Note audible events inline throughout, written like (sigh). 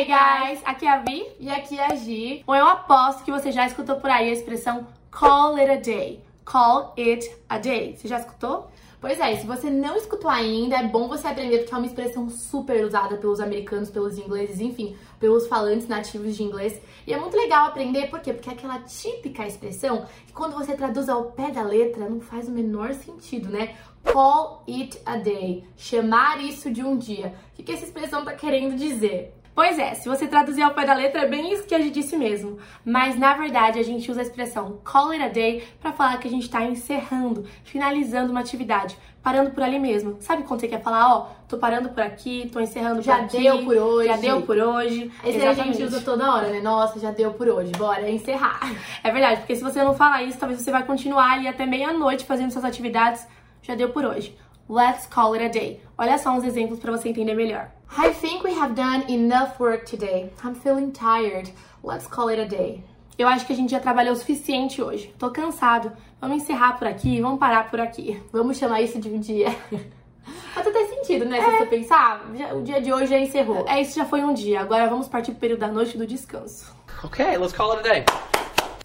Hey guys, aqui é a Vi e aqui é a Gi. Bom, eu aposto que você já escutou por aí a expressão call it a day. Call it a day. Você já escutou? Pois é, se você não escutou ainda, é bom você aprender porque é uma expressão super usada pelos americanos, pelos ingleses, enfim, pelos falantes nativos de inglês. E é muito legal aprender, por quê? Porque é aquela típica expressão que quando você traduz ao pé da letra não faz o menor sentido, né? Call it a day. Chamar isso de um dia. O que essa expressão tá querendo dizer? Pois é, se você traduzir ao pé da letra, é bem isso que a gente disse mesmo. Mas na verdade a gente usa a expressão call it a day para falar que a gente está encerrando, finalizando uma atividade, parando por ali mesmo. Sabe quando você quer falar, ó, tô parando por aqui, tô encerrando já por aqui, deu por hoje, já deu por hoje. Esse a gente usa toda hora, né? Nossa, já deu por hoje, bora encerrar. (laughs) É verdade, porque se você não falar isso, talvez você vai continuar ali até meia-noite fazendo suas atividades. Já deu por hoje. Let's call it a day. Olha só uns exemplos para você entender melhor. I think we have done enough work today. I'm feeling tired. Let's call it a day. Eu acho que a gente já trabalhou o suficiente hoje. Tô cansado. Vamos encerrar por aqui, vamos parar por aqui. Vamos chamar isso de um dia. (laughs) Faz até sentido, né? É. Se você pensar, o dia de hoje já encerrou. É, isso já foi um dia. Agora vamos partir pro período da noite do descanso. Ok, let's call it a day.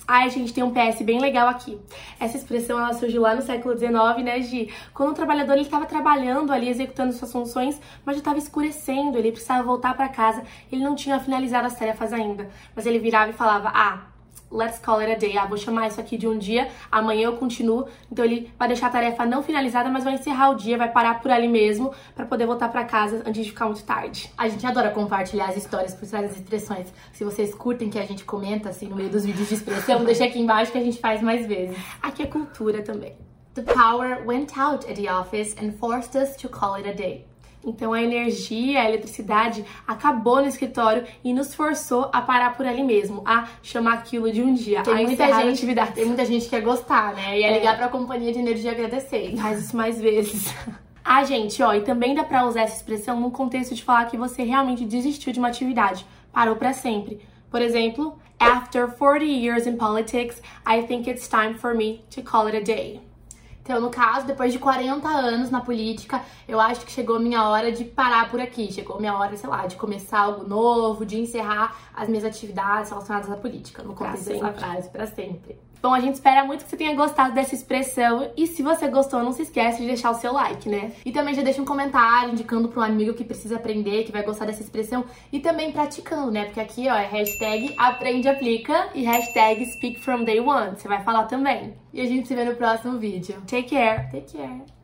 Ai, gente, tem um PS bem legal aqui. Essa expressão ela surgiu lá no século XIX, né, Gi? Quando o trabalhador ele estava trabalhando ali, executando suas funções, mas já estava escurecendo, ele precisava voltar para casa, ele não tinha finalizado as tarefas ainda. Mas ele virava e falava: Ah, let's call it a day. Ah, vou chamar isso aqui de um dia, amanhã eu continuo. Então ele vai deixar a tarefa não finalizada, mas vai encerrar o dia, vai parar por ali mesmo para poder voltar para casa antes de ficar muito tarde. A gente adora compartilhar as histórias por trás das expressões. Se vocês curtem que a gente comenta assim no meio dos vídeos de expressão, (laughs) deixa aqui embaixo que a gente faz mais vezes. Aqui é cultura também. The power went out at the office and forced us to call it a day. Então a energia, a eletricidade acabou no escritório e nos forçou a parar por ali mesmo, a chamar aquilo de um dia, tem a muita gente, atividade. Tem muita gente que quer gostar, né? E é, é ligar pra companhia de energia agradecer. Faz isso mais vezes. (laughs) Ah, gente, ó, e também dá pra usar essa expressão no contexto de falar que você realmente desistiu de uma atividade, parou para sempre. Por exemplo, after 40 years in politics, I think it's time for me to call it a day. Então, no caso, depois de 40 anos na política, eu acho que chegou a minha hora de parar por aqui. Chegou a minha hora, sei lá, de começar algo novo, de encerrar as minhas atividades relacionadas à política. No contexto dessa frase, pra sempre. Bom, a gente espera muito que você tenha gostado dessa expressão e se você gostou, não se esquece de deixar o seu like, né? E também já deixa um comentário indicando para um amigo que precisa aprender, que vai gostar dessa expressão e também praticando, né? Porque aqui, ó, é hashtag aprende aplica e hashtag speak from day one. Você vai falar também. E a gente se vê no próximo vídeo. Take care. Take care.